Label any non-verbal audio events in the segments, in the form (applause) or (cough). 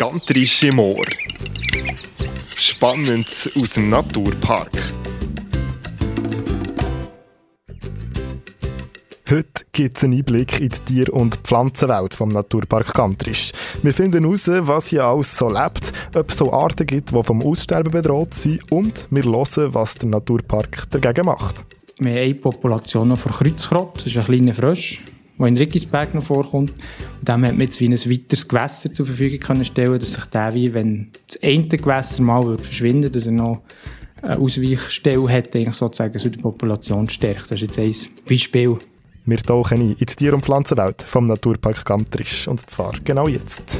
Gantrische Moor. Spannend aus dem Naturpark. Heute gibt es einen Einblick in die Tier- und Pflanzenwelt vom Naturpark Gantrisch. Wir finden heraus, was hier alles so lebt, ob es so Arten gibt, die vom Aussterben bedroht sind und wir hören, was der Naturpark dagegen macht. Wir haben eine Population von Kreuzkrott, das ist ein kleiner Frosch, der in Rickisberg noch vorkommt. Und dem hat man jetzt wie ein weiteres Gewässer zur Verfügung können stellen dass sich der, wie wenn das eine Gewässer mal verschwinden dass er noch eine Ausweichstelle hat, eigentlich sozusagen so die Population stärkt. Das ist jetzt ein Beispiel. Wir tauchen ein in die Tier- und Pflanzenwelt vom Naturpark Gantrisch. Und zwar genau jetzt.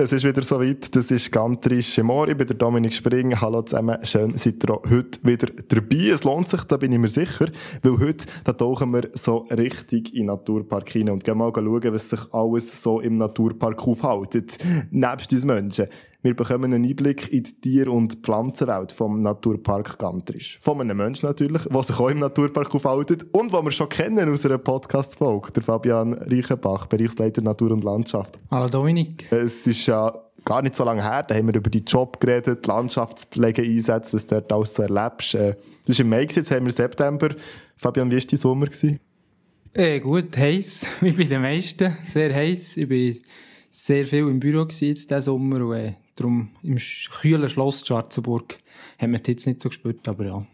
Es ist wieder soweit, das ist Gantrisch im Ohr. Ich bin der Dominik Spring. Hallo zusammen, schön seid ihr heute wieder dabei. Es lohnt sich, da bin ich mir sicher, weil heute da tauchen wir so richtig in den Naturpark hinein und gehen mal schauen, was sich alles so im Naturpark aufhält, nebst uns Menschen. Wir bekommen einen Einblick in die Tier- und Pflanzenwelt vom Naturpark Gantrisch. Von einem Menschen natürlich, der sich auch im Naturpark aufhält und den wir schon kennen aus einer Podcast-Folge, der Fabian Reichenbach, Bereichsleiter Natur und Landschaft. Hallo Dominik. Es ist ja gar nicht so lange her, da haben wir über die Job geredet, die Landschaftspflege-Einsätze, was du dort alles so erlebst. Äh, das ist im Mai, jetzt haben wir September. Fabian, wie war dein Sommer? Äh, gut, heiß, wie (laughs) bei den meisten. Sehr heiß. Ich war sehr viel im Büro jetzt diesen Sommer und äh, darum im kühlen Schloss Schwarzenburg haben wir jetzt nicht so gespürt, aber ja,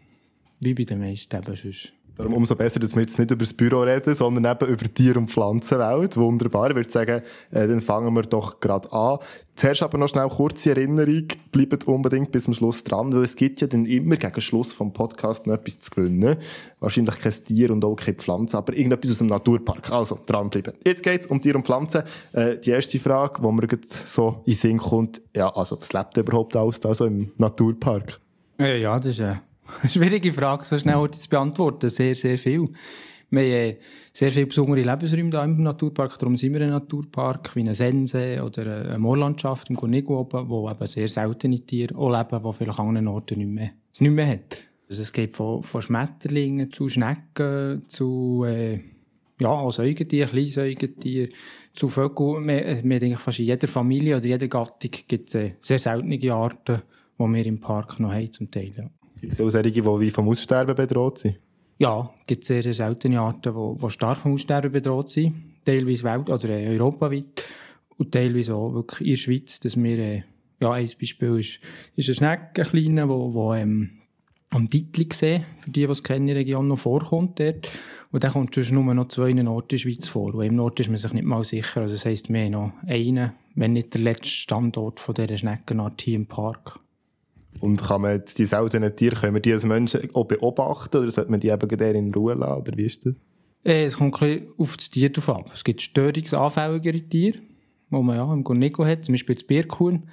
wie bei den meisten eben sonst. Darum umso besser, dass wir jetzt nicht über das Büro reden, sondern eben über Tier- und Pflanzenwelt. Wunderbar. Ich würde sagen, äh, dann fangen wir doch gerade an. Zuerst aber noch schnell kurze Erinnerung. Bleibt unbedingt bis zum Schluss dran, weil es gibt ja dann immer gegen Schluss vom Podcast noch etwas zu gewinnen. Wahrscheinlich kein Tier und auch keine Pflanze, aber irgendetwas aus dem Naturpark. Also, dranbleiben. Jetzt geht's um Tier und Pflanzen. Äh, die erste Frage, die mir so in den Sinn kommt, ja, also, was lebt überhaupt alles da so im Naturpark? Ja, ja, das ist eine (laughs) schwierige Frage, so schnell zu beantworten. Sehr, sehr viel. Wir haben äh, sehr viele besondere Lebensräume hier im Naturpark. Darum sind wir ein Naturpark, wie eine Sense oder eine Moorlandschaft im Gornigo oben, wo eben sehr seltene Tiere auch leben, die vielleicht an anderen Orten nicht mehr, es nicht mehr hat. Also es geht von, von Schmetterlingen zu Schnecken zu äh, ja, auch Säugetier, Kleinsäugetier, zu Vögeln. Wir, wir eigentlich fast in jeder Familie oder jeder Gattung gibt es äh, sehr seltene Arten, die wir im Park noch haben, zum Teil. Ja. Gibt es auch solche, die vom Aussterben bedroht sind? Ja, es gibt sehr, sehr seltene Arten, die, die stark vom Aussterben bedroht sind. Teilweise welt- oder äh, europaweit. Und teilweise auch wirklich in der Schweiz, dass wir, äh, ja, ein Beispiel ist, ist eine Schnecke, eine kleine, wo, wo, ähm, am Dittli gesehen, für die, die es kennen, in der Region noch vorkommt dort. Und dann kommt sonst nur noch zwei in der Schweiz vor. Und im Nord ist man sich nicht mal sicher. Also das heisst, wir haben noch einen, wenn nicht der letzte Standort von dieser Schneckenart hier im Park. Und kann man jetzt die seltenen Tiere, können wir die als Menschen auch beobachten oder sollte man die eben in Ruhe lassen? Oder wie ist das? Äh, es kommt ein bisschen auf das Tier drauf ab. Es gibt störungsanfälligere Tiere, die man ja im Gornigo hat, zum Beispiel das Birkhuhn.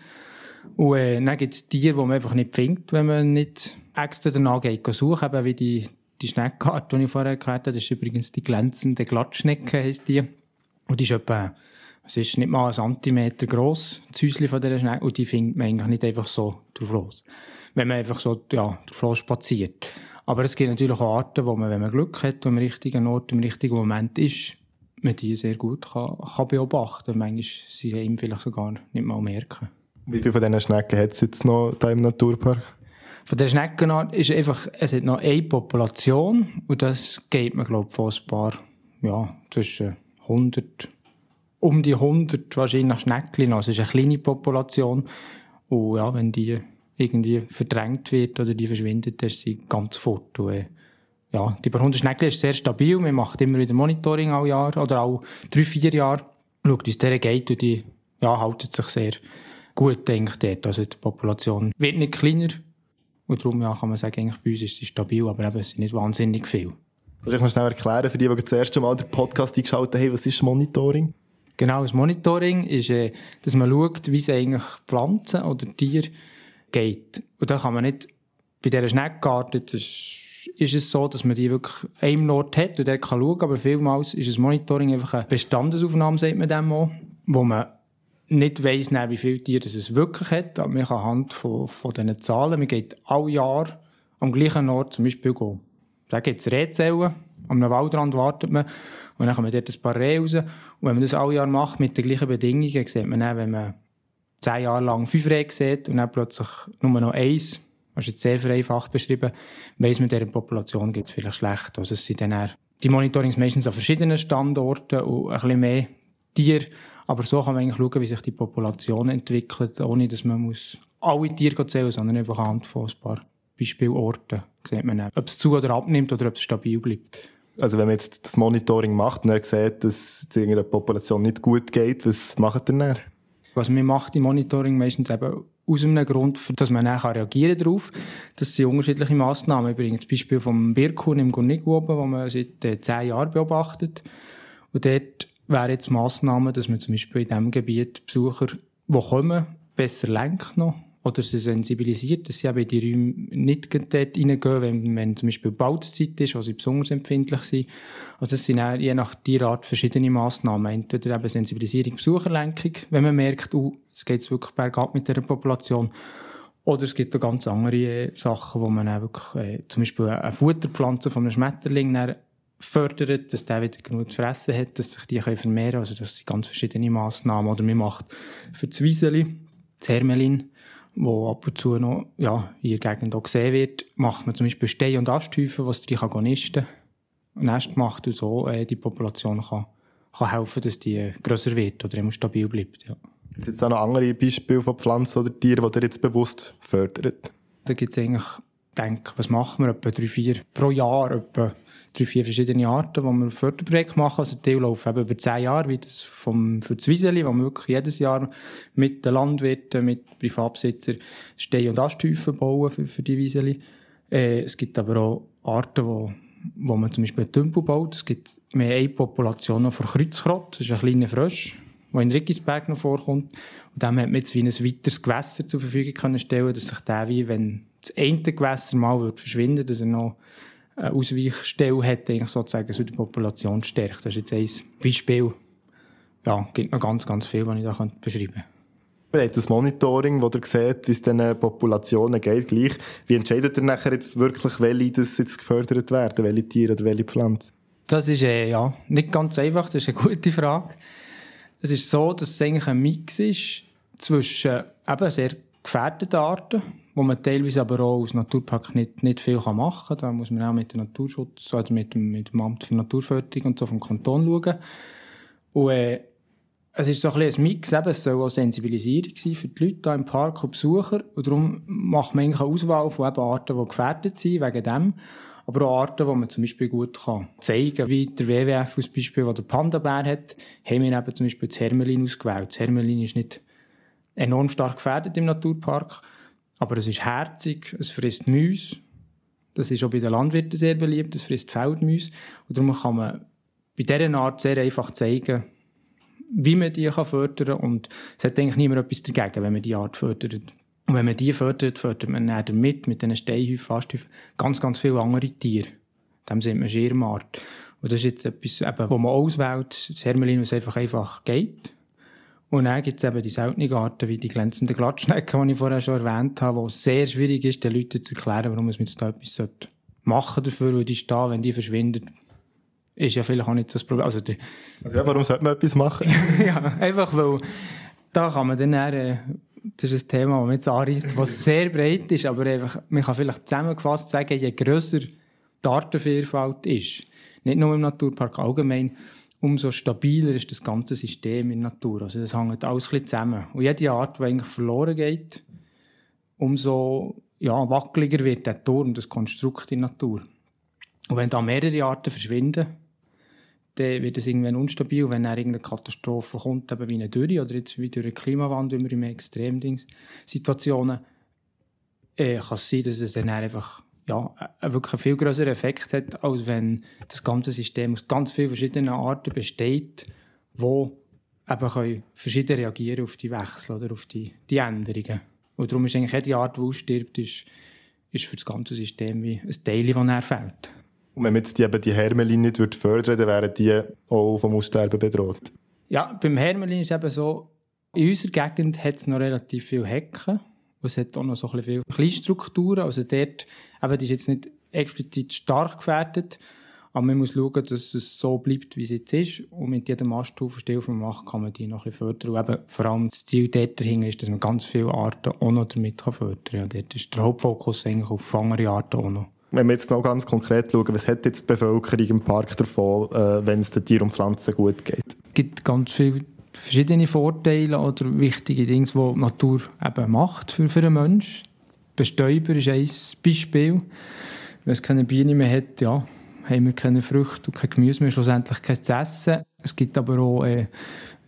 Und äh, dann gibt es Tiere, die man einfach nicht findet, wenn man nicht extra danach geht suchen, eben wie die, die Schneckart, die ich vorher erklärt habe. Das ist übrigens die glänzende Glattschnecke, heisst die. Und die ist etwa, es ist nicht mal ein Zentimeter gross, das Häuschen von dieser Schnecke, und die findet man eigentlich nicht einfach so drauf los. Wenn man einfach so, ja, drauf los spaziert. Aber es gibt natürlich auch Arten, wo man, wenn man Glück hat und am richtigen Ort, im richtigen Moment ist, man die sehr gut kann, kann beobachten. Manchmal sie ihm vielleicht sogar nicht mal merken. Wie viele von diesen Schnecken hat es jetzt noch hier im Naturpark? Von der Schneckenart ist einfach, es hat noch eine Population und das geht mir, glaube ich, von ein paar, ja, zwischen 100, um die 100 wahrscheinlich Schneckchen. Also es ist eine kleine Population und ja, wenn die irgendwie verdrängt wird oder die verschwindet, dann ist sie ganz fort. Und, äh, ja, die paar 100 Schneckchen ist sehr stabil. Man macht immer wieder Monitoring alle Jahr oder alle drei, vier Jahre. Schaut, wie es der geht und die ja, haltet sich sehr gut, denke ich, dort. Also die Population wird nicht kleiner. Und darum ja, kann man sagen, eigentlich bei uns ist sie stabil, aber eben, es sind nicht wahnsinnig viel. Kannst du noch schnell erklären, für die, die das erste Mal den Podcast eingeschaltet haben, was ist Monitoring? Genau, das Monitoring ist, äh, dass man schaut, wie es eigentlich Pflanzen oder Tiere geht. Und da kann man nicht, bei dieser Schneckgarten, ist, es so, dass man die wirklich einem Ort hat und der kann schauen, aber vielmals ist das Monitoring einfach eine Bestandesaufnahme, sagt man dem auch, wo man nicht weiss, wie viele Tiere es wirklich hat, aber man kann anhand von, von diesen Zahlen, man geht alle Jahre am gleichen Ort zum Beispiel gehen. Da gibt es Rehzellen, am Waldrand wartet man Und dann kommen dort ein paar Rehe raus. Und wenn man das alle Jahre macht mit den gleichen Bedingungen, sieht man dann, wenn man zehn Jahre lang fünf Rehe sieht und dann plötzlich nur noch eins, das ist jetzt sehr vereinfacht beschrieben, weiss man, dieser Population geht es vielleicht schlecht. Also es sind dann die Monitorings meistens an verschiedenen Standorten und ein bisschen mehr Tiere. Aber so kann man eigentlich schauen, wie sich die Population entwickelt, ohne dass man muss alle Tiere zählen muss, sondern einfach anhand von ein paar Beispielorten sieht man dann, ob es zu oder abnimmt oder ob es stabil bleibt. Also wenn man jetzt das Monitoring macht und er sieht, dass es irgendeiner Population nicht gut geht, was macht er dann? Also man macht im Monitoring meistens eben aus einem Grund, dass man dann reagieren darauf. Das sind unterschiedliche Massnahmen. Übrigens das Beispiel vom Birkhuhn im Gurnig oben, man seit äh, zehn Jahren beobachtet. Und dort wäre jetzt Massnahmen, dass man zum Beispiel in diesem Gebiet Besucher, die kommen, besser lenkt noch oder sie sensibilisiert, dass sie eben in die Räume nicht dort reingehen, wenn, wenn zum Beispiel Bauzeit ist, wo sie besonders empfindlich sind. Also es sind auch je nach Tierart verschiedene Massnahmen. Entweder eben Sensibilisierung, Besucherlenkung, wenn man merkt, uh, es geht wirklich bergab mit der Population. Oder es gibt auch ganz andere äh, Sachen, wo man auch wirklich, äh, zum Beispiel eine Futterpflanze von einem Schmetterling fördert, dass der wieder genug zu fressen hat, dass sich die vermehren können. Also das sind ganz verschiedene Massnahmen. Oder man macht für das Wieseli, das Hermelin, wo ab und zu noch ja, in der Gegend auch gesehen wird, macht man zum Beispiel Stein- und Asthäufen, was die Agonisten Nest macht und so äh, die Population kann, kann helfen, dass die äh, grösser wird oder immer stabil bleibt. Ja. Gibt es jetzt auch noch andere Beispiele von Pflanzen oder Tieren, die ihr jetzt bewusst fördert? Da gibt es eigentlich, denke was machen wir, etwa drei, vier pro Jahr, etwa drei, vier verschiedene Arten, wo wir Förderprojekte machen. Also die laufen eben über zehn Jahre, wie das vom, für das Wieseli, wo wir wirklich jedes Jahr mit den Landwirten, mit Privatbesitzern Stein- und Asthäufen bauen für, für die Wieseli. Äh, es gibt aber auch Arten, wo, wo man zum Beispiel einen Tümpel baut. Es gibt mehr eine Population von Kreuzkrott, das ist ein kleiner Frosch, der in Rickisberg noch vorkommt. Und dem hat man jetzt wie ein weiteres Gewässer zur Verfügung können stellen, dass sich der wie, wenn das eine Gewässer mal verschwinden würde, dass er noch Ausweichstelle hat, eigentlich sozusagen so die Population stärkt. Das ist jetzt ein Beispiel. Ja, gibt noch ganz, ganz viel, was ich da beschreiben könnte. Wir haben das Monitoring, wo ihr seht, wie es diesen Populationen geht, gleich. Wie entscheidet ihr nachher jetzt wirklich, welche das jetzt gefördert werden, welche Tiere oder welche Pflanzen? Das ist äh, ja, nicht ganz einfach, das ist eine (laughs) gute Frage. Es ist so, dass es eigentlich ein Mix ist zwischen eben sehr gefährdeten Arten, wo man teilweise aber auch als Naturpark nicht, nicht viel machen kann. Da muss man auch mit dem Naturschutz oder mit dem, mit dem Amt für Naturförderung und so vom Kanton schauen. Und äh, es ist so ein bisschen ein Mix, eben, es soll auch Sensibilisierung sein für die Leute hier im Park und Besucher. Und darum macht man eigentlich eine Auswahl von eben Arten, die gefährdet sind, wegen dem. Aber auch Arten, die man zum Beispiel gut kann zeigen kann. Wie der WWF als Beispiel, der der Panda-Bär hat, haben wir eben zum Beispiel das Hermelin ausgewählt. Das Hermelin ist nicht enorm stark gefährdet im Naturpark. Aber es ist herzig, es frisst Mäuse. Das ist auch bei den Landwirten sehr beliebt, es frisst Feldmäuse. Und darum kann man bei dieser Art sehr einfach zeigen, wie man die fördern kann. Und es hat eigentlich niemand etwas dagegen, wenn man die Art fördert. Und wenn man die fördert, fördert man dann damit, mit diesen Steinhäufen, Fasthäufen, ganz, ganz viele andere Tiere. Dem sind wir Schirmart. Und das ist jetzt etwas, eben, wo man auswählt, das Hermelin, was einfach einfach geht. Und dann gibt es eben die seltenen Arten, wie die glänzenden Glattschnecken, die ich vorher schon erwähnt habe, wo es sehr schwierig ist, den Leuten zu erklären, warum man jetzt da etwas machen dafür, weil die stehen, wenn die verschwinden, ist ja vielleicht auch nicht das Problem. Also, die, also ja, warum sollte man etwas machen? (laughs) ja, einfach weil da kann man dann äh, das ist ein Thema, das man jetzt anreißt, das sehr breit ist, aber einfach, man kann vielleicht zusammengefasst sagen, je grösser die Artenvielfalt ist, nicht nur im Naturpark allgemein, umso stabiler ist das ganze System in der Natur. Also das hängt alles ein zusammen. Und jede Art, die eigentlich verloren geht, umso ja, wackeliger wird der Turm, das Konstrukt in der Natur. Und wenn da mehrere Arten verschwinden, dann wird es irgendwann unstabil. Wenn dann irgendeine Katastrophe kommt, eben wie eine Dürre oder jetzt wie durch einen Klimawandel, immer in Extremsituationen, äh, kann es sein, dass es dann einfach ja, wirklich einen viel größeren Effekt hat, als wenn das ganze System aus ganz vielen verschiedenen Arten besteht, wo eben können verschieden reagieren auf die Wechsel oder auf die, die Änderungen. Und darum ist eigentlich jede Art, die ausstirbt, ist, ist für das ganze System wie ein Teil, das näher fehlt. Und wenn man jetzt die, eben die Hermelin nicht fördern würde, dann wären die auch vom Aussterben bedroht? Ja, beim Hermelin ist es eben so, in unserer Gegend hat es noch relativ viele Hecken. Und es hat auch noch so ein bisschen viele Kleinstrukturen. Also dort, eben, die ist jetzt nicht explizit stark gefährdet. Aber man muss schauen, dass es so bleibt, wie es jetzt ist. Und mit jedem Asthaufen still vom macht, kann man die noch ein bisschen fördern. Und eben, vor allem das Ziel dort dahinter ist, dass man ganz viele Arten auch noch damit fördern kann. Ja, dort ist der Hauptfokus eigentlich auf andere Arten auch noch. Wenn wir jetzt noch ganz konkret schauen, was hat jetzt die Bevölkerung im Park davon, äh, wenn es den Tieren und Pflanzen gut geht? Es gibt ganz viele verschiedene Vorteile oder wichtige Dinge, die die Natur eben macht für, für einen Menschen. Bestäuber ist ein Beispiel. Wenn es keine Bienen mehr hat, ja, haben wir keine Früchte und kein Gemüse mehr, schlussendlich kein zu essen. Es gibt aber auch äh,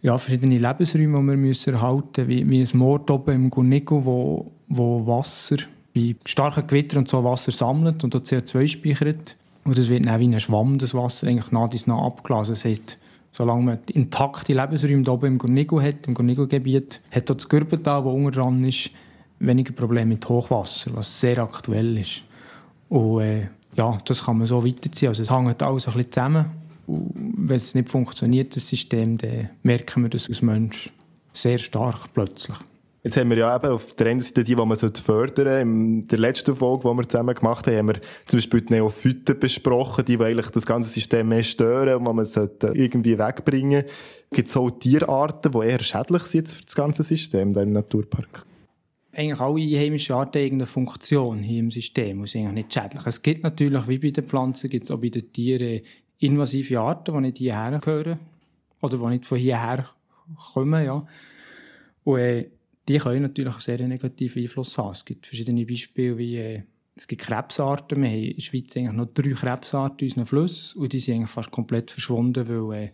ja, verschiedene Lebensräume, die wir erhalten müssen, wie, wie ein Moor oben im Gurnico, wo, wo Wasser bei starken Gewitter und so Wasser sammelt und dort CO2 speichert. Und das wird dann wie ein Schwamm, das Wasser, eigentlich nach und nach abgelassen. Das heisst, solange man intakte Lebensräume oben im Gornigo hat, im Gornigo-Gebiet, hat dort das Gürbental, das unten dran ist, weniger Probleme mit Hochwasser, was sehr aktuell ist. Und äh, ja, das kann man so weiterziehen. Also es hängt alles ein bisschen zusammen. Und wenn es nicht funktioniert, das System, dann merken wir das als Mensch sehr stark plötzlich. Jetzt haben wir ja eben auf der einen Seite die, die man fördern sollte. In der letzten Folge, die wir zusammen gemacht haben, haben wir zum Beispiel die Neophyten besprochen, die, die eigentlich das ganze System mehr stören und die man sollte irgendwie wegbringen Gibt es auch Tierarten, die eher schädlich sind für das ganze System da im Naturpark? Eigentlich alle einheimischen Arten haben eine Funktion hier im System und sind eigentlich nicht schädlich. Es gibt natürlich, wie bei den Pflanzen, gibt es auch bei den Tieren invasive Arten, die nicht hierher gehören oder die nicht von hierher kommen. Ja. Und, äh, die können natürlich sehr negativen Einfluss haben. Es gibt verschiedene Beispiele, wie äh, es gibt Krebsarten. Wir haben in der Schweiz eigentlich noch drei Krebsarten in unseren Flüssen und die sind eigentlich fast komplett verschwunden, weil äh,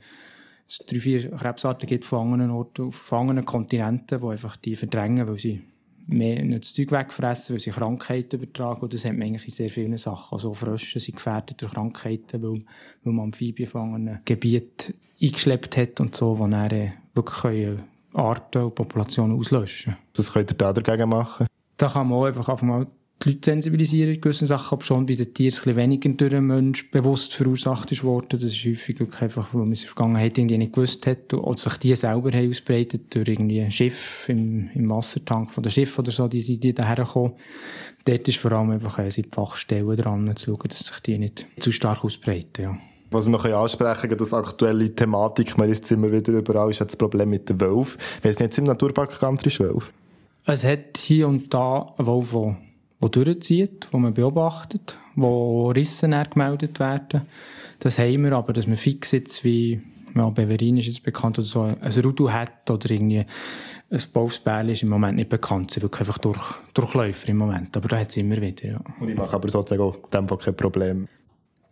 es drei, vier Krebsarten gibt von anderen Orten, von anderen Kontinenten, die einfach die verdrängen, weil sie mehr nicht das Zeug wegfressen, weil sie Krankheiten übertragen. Und das hat man eigentlich in sehr vielen Sachen. Also Frösche sind gefährdet durch Krankheiten, weil, weil man Amphibien von einem Gebiet eingeschleppt hat und so, wo dann äh, wirklich können, Arten und Populationen auslöschen. Was könnt ihr da dagegen machen? Da kann man auch einfach, einfach mal die Leute sensibilisieren in gewissen Sachen, aber schon bei den Tieren ein bisschen weniger durch einen Mensch bewusst verursacht ist worden. Das ist häufig wirklich einfach, weil man es in der Vergangenheit irgendwie nicht gewusst hat oder sich die selber haben ausbreitet durch irgendwie ein Schiff im, im Wassertank von der Schiff oder so, die, die, die daher kommen. Dort ist vor allem einfach äh, die Fachstellen dran, zu schauen, dass sich die nicht zu stark ausbreiten. Ja. Was wir noch ansprechen können, das aktuelle Thematik, man ist immer wieder überall, ist das Problem mit den Wölfen. Wir sind jetzt im Naturpark Country Wölfe. Es hat hier und da einen Wolf, der, der durchzieht, den man beobachtet, wo Rissen gemeldet werden. Das haben wir, aber dass man fix jetzt wie, ja, Beverin ist jetzt bekannt, oder so, ein Rudu hat oder irgendwie ein Wolfsbärli ist im Moment nicht bekannt. Sie wirklich einfach durch, Durchläufer im Moment. Aber da hat es immer wieder, ja. Und ich mache aber sozusagen auch dem Fall kein Problem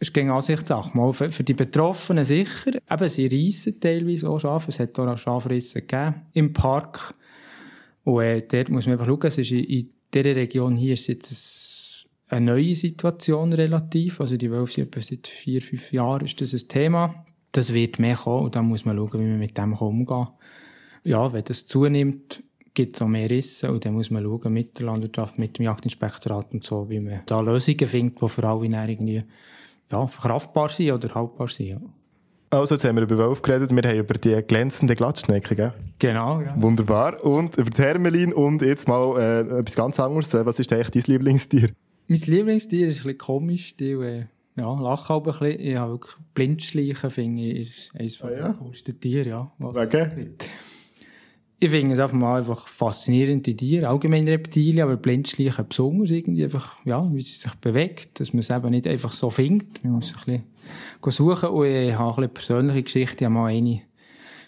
ist gegen Ansichtssache. Mal für, für die Betroffenen sicher. Eben, sie reissen teilweise auch Schafe. Es hat auch Schafrissen gegeben im Park. Und äh, dort muss man einfach schauen, es ist in, in dieser Region hier ist jetzt eine neue Situation relativ. Also die Wölfe sind seit vier, fünf Jahren ist das ein Thema. Das wird mehr kommen und dann muss man schauen, wie man mit dem umgehen Ja, wenn das zunimmt, gibt es auch mehr Risse und dann muss man schauen mit der Landwirtschaft, mit dem Jagdinspektorat und so, wie man da Lösungen findet, die für alle irgendwie ja, verkraftbar sind oder haltbar sind. Ja. Also, jetzt haben wir über Wolf geredet, wir haben über die glänzende Glattschnecke, gell? Genau, ja. Wunderbar. Und über die Hermelin und jetzt mal äh, etwas ganz anderes. Was ist eigentlich dein Lieblingstier? Mein Lieblingstier ist ein bisschen komisch, die äh, ja, lache aber ein bisschen. Ich habe wirklich Blindschleichen, finde ich, ist eines ah, ja? der coolsten Tiere, ja. Wegen? Ich finde es einfach mal einfach faszinierende Tiere, allgemein Reptilien, aber Blindschleichen besonders irgendwie einfach, ja, wie sie sich bewegt, dass man es eben nicht einfach so findet. Man muss ein bisschen suchen und ich habe eine persönliche Geschichte. Ich habe mal eine, ich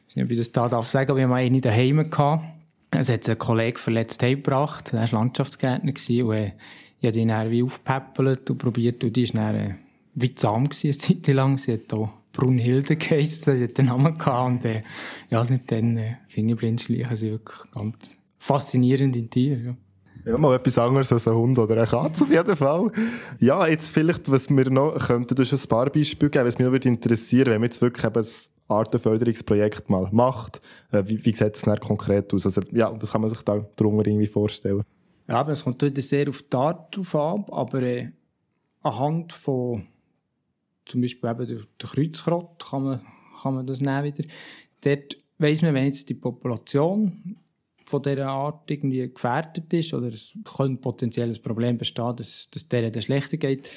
weiß nicht, ob ich das da darf sagen, aber ich habe mal eine daheim gehabt. Es hat einen Kollegen verletzt heimgebracht, er war Landschaftsgärtner und äh, ich habe ihn dann wie aufgepäppelt und probiert und die ist dann äh, wie zahm gewesen, eine Zeit lang. Sie hat auch Brunhilde geheißen, die hat den Namen gehabt. Und, äh, ja, seitdem äh, Fingerblindschleichen sind wirklich ganz faszinierende Tiere. Ja. Ja, mal etwas anderes als ein Hund oder eine Katze auf jeden Fall. Ja, jetzt vielleicht, was wir noch könnten, du schon ein paar Beispiele geben, was mich würde interessieren, wenn man jetzt wirklich eben ein Artenförderungsprojekt mal macht, äh, wie, wie sieht es dann konkret aus? Also, ja, was kann man sich da darunter irgendwie vorstellen? Ja, aber es kommt wieder sehr auf die Art drauf ab, aber äh, anhand von zum Beispiel eben der Kreuzkrott kann man, kann man das nehmen wieder. Dort weiss man, wenn jetzt die Population von dieser Art irgendwie gefährdet ist oder es könnte potenziell ein Problem bestehen, dass, dass denen schlechter geht,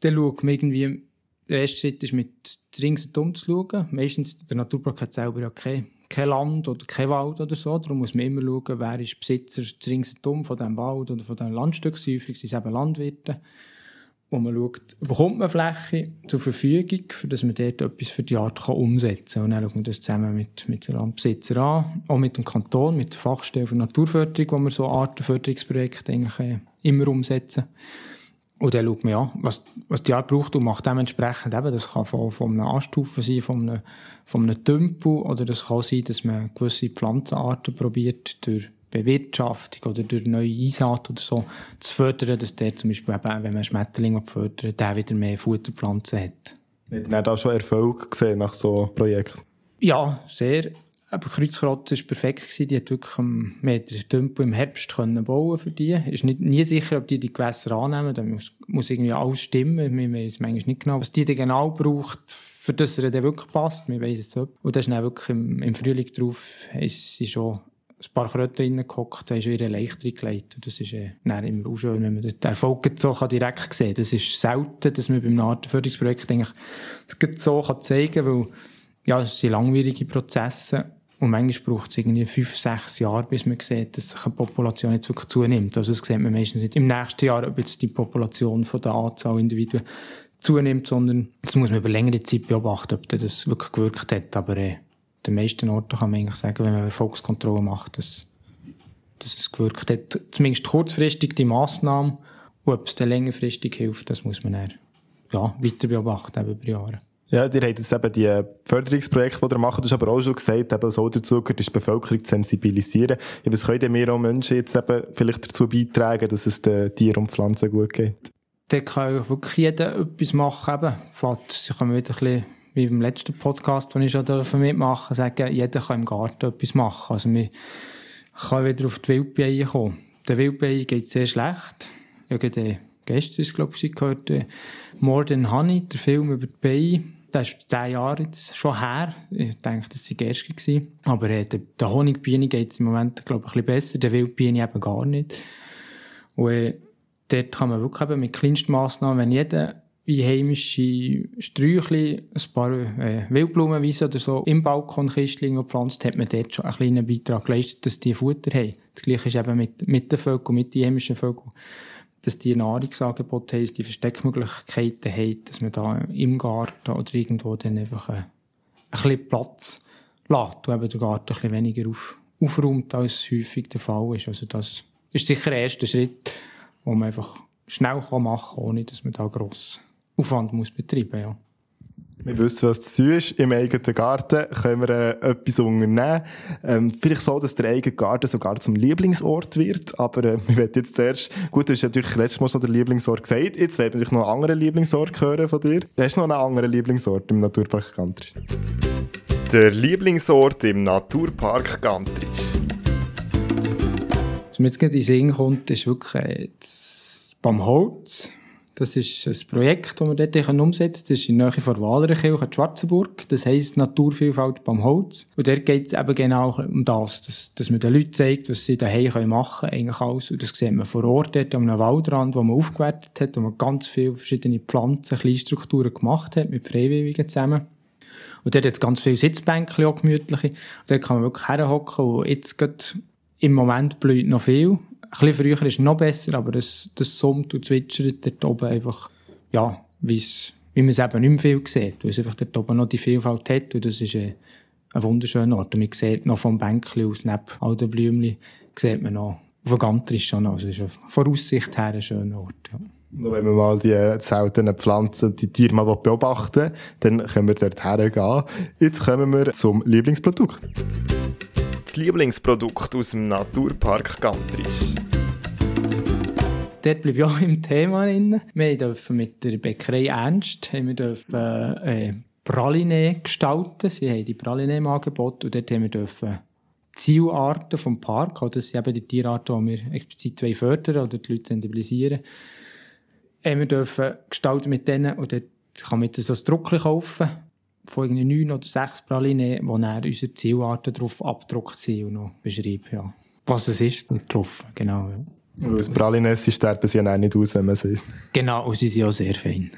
dann schaut man irgendwie Der erste Schritt ist, mit ringsherum zu schauen. Meistens, der Naturpark hat selber ja kein, kein Land oder kein Wald oder so. Darum muss man immer schauen, wer ist Besitzer ringsherum von diesem Wald oder von diesem Landstück. Häufig sind es eben Landwirte wo man schaut, bekommt man Fläche zur Verfügung, für dass man dort etwas für die Art kann umsetzen kann. Und dann schaut man das zusammen mit, mit den Landbesitzern an, auch mit dem Kanton, mit der Fachstelle für Naturförderung, wo wir so Artenförderungsprojekte eigentlich äh, immer umsetzen. Und dann schaut man an, was, was die Art braucht und macht dementsprechend eben, das kann von, von einer Anstufe sein, von einem, von einem Tümpel, oder das kann sein, dass man gewisse Pflanzenarten probiert, durch Bewirtschaftung oder durch neue Einsaat oder so zu fördern, dass der zum Beispiel, eben, wenn man Schmetterlinge fördert, der wieder mehr Futterpflanzen hat. Hat er da schon Erfolg gesehen nach so einem Projekt? Ja, sehr. Aber Kreuzkrotze war perfekt. Gewesen. Die hat wirklich einen Meter Tümpel im Herbst können bauen für die. Ist nicht, nie sicher, ob die die Gewässer annehmen. Da muss, muss irgendwie alles stimmen. Wir wissen manchmal nicht genau, was die dann genau braucht, für das er dann wirklich passt. Wir wissen es nicht. Und das ist dann wirklich im, im Frühling drauf, ist sie schon ein paar Kröten reingehockt, haben schon ihre Leichter gelegt. Und das ist äh, immer auch schön, wenn man den Erfolg so kann direkt sehen kann. Das ist selten, dass man beim Artenförderungsprojekt eigentlich das so kann zeigen kann, weil ja, es sind langwierige Prozesse und manchmal braucht es irgendwie fünf, sechs Jahre, bis man sieht, dass sich eine Population jetzt wirklich zunimmt. Also das sieht man meistens nicht im nächsten Jahr, ob jetzt die Population von der Anzahl Individuen zunimmt, sondern das muss man über längere Zeit beobachten, ob das wirklich gewirkt hat. Aber äh, den meisten Orten kann man eigentlich sagen, wenn man Erfolgskontrolle macht, dass, dass es gewirkt hat. Zumindest kurzfristig die Massnahme. Und ob es dann längerfristig hilft, das muss man dann, ja, weiter beobachten über Jahre. Ja, ihr habt jetzt eben die Förderungsprojekte, die ihr macht, du hast aber auch schon gesagt, eben so dazu gehört, ist die Bevölkerung zu sensibilisieren. Ja, was können wir auch Menschen jetzt eben vielleicht dazu beitragen, dass es den Tieren und Pflanzen gut geht? Da kann wirklich jeder etwas machen. Eben. Sie können wieder ein bisschen wie beim letzten Podcast, den ich schon mitmachen durfte, sagen, jeder kann im Garten etwas machen. Also man kann wieder auf die Wildbiene kommen. Der Wildbiene geht sehr schlecht. Ja, gerade gestern ist, glaube ich, gehört, äh, More Than Honey, der Film über die Biene. Der ist zehn Jahre jetzt schon her. Ich denke, das war gestern. Gewesen. Aber äh, der, der Honigbiene geht es im Moment, glaube ich, ein bisschen besser. Der Wildbiene eben gar nicht. Und äh, dort kann man wirklich eben mit kleinsten Massnahmen, wenn jeder wie heimische Sträuchli, ein paar äh, Wildblumenwiesen oder so im Balkonkistchen gepflanzt, hat man dort schon einen kleinen Beitrag geleistet, dass die Futter haben. Das Gleiche ist eben mit, mit den Vögeln, mit den heimischen Vögeln, dass die Nahrungsangebote haben, die Versteckmöglichkeiten haben, dass man da im Garten oder irgendwo dann einfach äh, ein bisschen Platz lässt und eben der Garten ein bisschen weniger auf, aufräumt, als häufig der Fall ist. Also das ist sicher der erste Schritt, den man einfach schnell machen kann, ohne dass man da gross Aufwand muss betreiben ja. Wir wissen, was zu tun ist. Im eigenen Garten können wir äh, etwas unternehmen. Ähm, vielleicht so, dass der eigene Garten sogar zum Lieblingsort wird. Aber äh, (laughs) wir werden jetzt zuerst, gut, du hast natürlich letztes Mal schon den Lieblingsort gesagt. Jetzt werden wir natürlich noch einen anderen Lieblingsort hören von dir. Du hast noch einen anderen Lieblingsort im Naturpark Gantrisch. Der Lieblingsort im Naturpark Gantrisch. Was mir jetzt gerade in den Sinn kommt, ist wirklich äh, das Baumholz. Das ist ein Projekt, das wir dort umsetzen können. Das ist in der Nähe von Walerenkirche, Schwarzenburg. Das heisst Naturvielfalt beim Holz. Und dort geht es eben genau um das, dass, dass man den Leuten zeigt, was sie daheim machen können, eigentlich alles. Und das sieht man vor Ort dort an einem Waldrand, wo man aufgewertet hat, wo man ganz viele verschiedene Pflanzen, Kleinstrukturen gemacht hat, mit Freiwilligen zusammen. Und dort hat es ganz viele Sitzbänke, auch gemütliche. Und dort kann man wirklich herhocken und jetzt geht im Moment blüht noch viel. Bisschen früher ist noch besser, aber das, das summt und zwitschert dort oben einfach, ja, wie man es eben nicht mehr viel sieht, weil es einfach dort oben noch die Vielfalt hat und das ist ein, ein wunderschöner Ort. Und man sieht noch vom Bänkchen aus, neben all den Blümchen, sieht man noch, auf der Gantrisch schon noch, also es ist von Aussicht her ein schöner Ort, ja. Und wenn wir mal die seltenen Pflanzen, die Tiere mal beobachten, dann können wir dort hergehen. Jetzt kommen wir zum Lieblingsprodukt. Das Lieblingsprodukt aus dem Naturpark Gantrisch dort bleibe ich auch im Thema drin. Wir dürfen mit der Bäckerei Ernst. Haben wir dürfen, äh, Praline gestalten. Sie haben die Praline im Angebot. Und dort haben wir dürfen Zielarten vom Park, oder? Das eben die Tierarten, die wir explizit fördern oder die Leute sensibilisieren, haben wir dürfen gestalten mit denen. Und dort kann man so ein Druckchen kaufen von neun oder sechs Pralinen, wo dann unsere Zielarten drauf abgedruckt sind und noch beschreiben, ja, was es ist drauf, genau. Ja. Weil das Pralines sterben sie ja nicht aus, wenn man es isst. Genau, und sie sind auch sehr fein.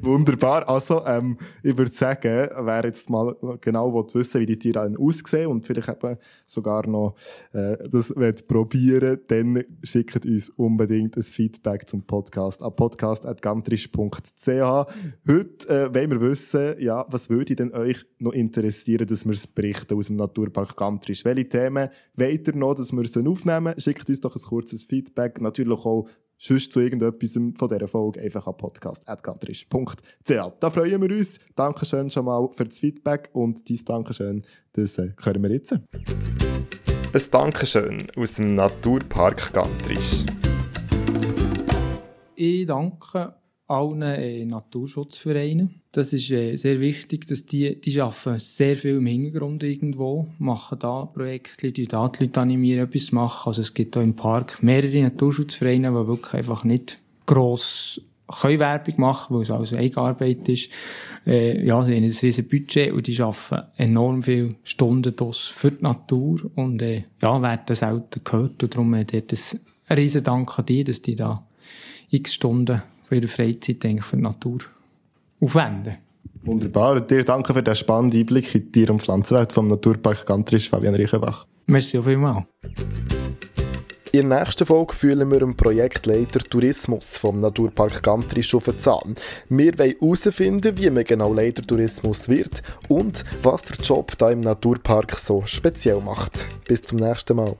Wunderbar. Also, ähm, ich würde sagen, wer jetzt mal genau wissen wie die Tiere aussehen und vielleicht eben sogar noch äh, das probieren dann schickt uns unbedingt ein Feedback zum Podcast an podcast.gantrisch.ch. Heute äh, wollen wir wissen, ja, was würde denn euch noch interessieren, dass wir es berichten aus dem Naturpark Gantrisch? Welche Themen wollt ihr noch, dass wir sie aufnehmen? Schickt uns doch ein kurzes Feedback. Natürlich auch sonst zu irgendetwas von dieser Folge einfach an podcast.gantrisch.ch. Da freuen wir uns. Dankeschön schon mal für das Feedback und dies Dankeschön, das äh, hören wir jetzt. Ein Dankeschön aus dem Naturpark Gantrisch. Ich danke allen äh, Naturschutzvereinen. Das ist äh, sehr wichtig, dass die, die arbeiten sehr viel im Hintergrund irgendwo, machen da Projekte, die da die Leute animieren, etwas machen. Also es gibt hier im Park mehrere Naturschutzvereine, die wirklich einfach nicht gross können Werbung machen, weil es also Eigenarbeit ist. Äh, ja, sie haben ein riesiges Budget und die arbeiten enorm viele Stunden für die Natur und äh, ja, werden selten gehört und darum äh, dort ein riesen Dank an die, dass die da x Stunden für ihre Freizeit eigentlich für die Natur aufwenden. Wunderbar. Und dir danke für den spannenden Einblick in die Tier- und Pflanzenwelt vom Naturpark Gantrisch, Fabian Reichenbach. Merci auf einmal. In der nächsten Folge fühlen wir dem Projektleiter Tourismus vom Naturpark Gantrisch auf den Zahn. Wir wollen herausfinden, wie man genau Leiter Tourismus wird und was der Job da im Naturpark so speziell macht. Bis zum nächsten Mal.